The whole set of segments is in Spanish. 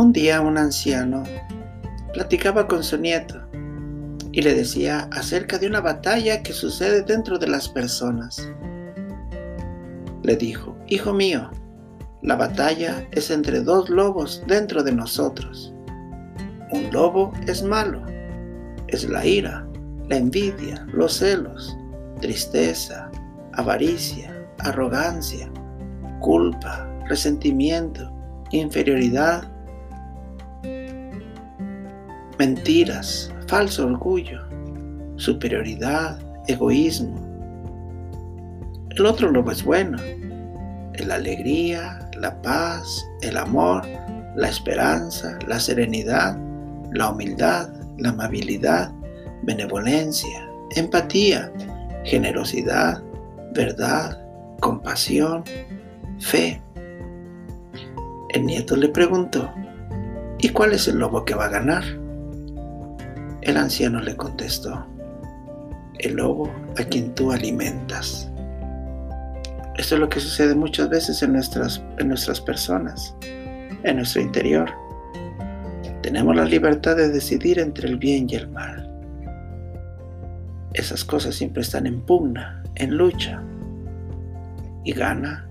Un día un anciano platicaba con su nieto y le decía acerca de una batalla que sucede dentro de las personas. Le dijo, Hijo mío, la batalla es entre dos lobos dentro de nosotros. Un lobo es malo, es la ira, la envidia, los celos, tristeza, avaricia, arrogancia, culpa, resentimiento, inferioridad, mentiras, falso orgullo, superioridad, egoísmo. El otro lobo es bueno, la alegría, la paz, el amor, la esperanza, la serenidad, la humildad, la amabilidad, benevolencia, empatía, generosidad, verdad, compasión, fe. El nieto le preguntó, ¿y cuál es el lobo que va a ganar? El anciano le contestó, el lobo a quien tú alimentas. Esto es lo que sucede muchas veces en nuestras, en nuestras personas, en nuestro interior. Tenemos la libertad de decidir entre el bien y el mal. Esas cosas siempre están en pugna, en lucha. Y gana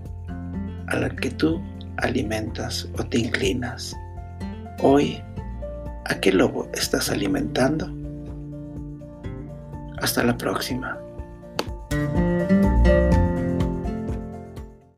a la que tú alimentas o te inclinas. Hoy, ¿a qué lobo estás alimentando? Hasta la próxima.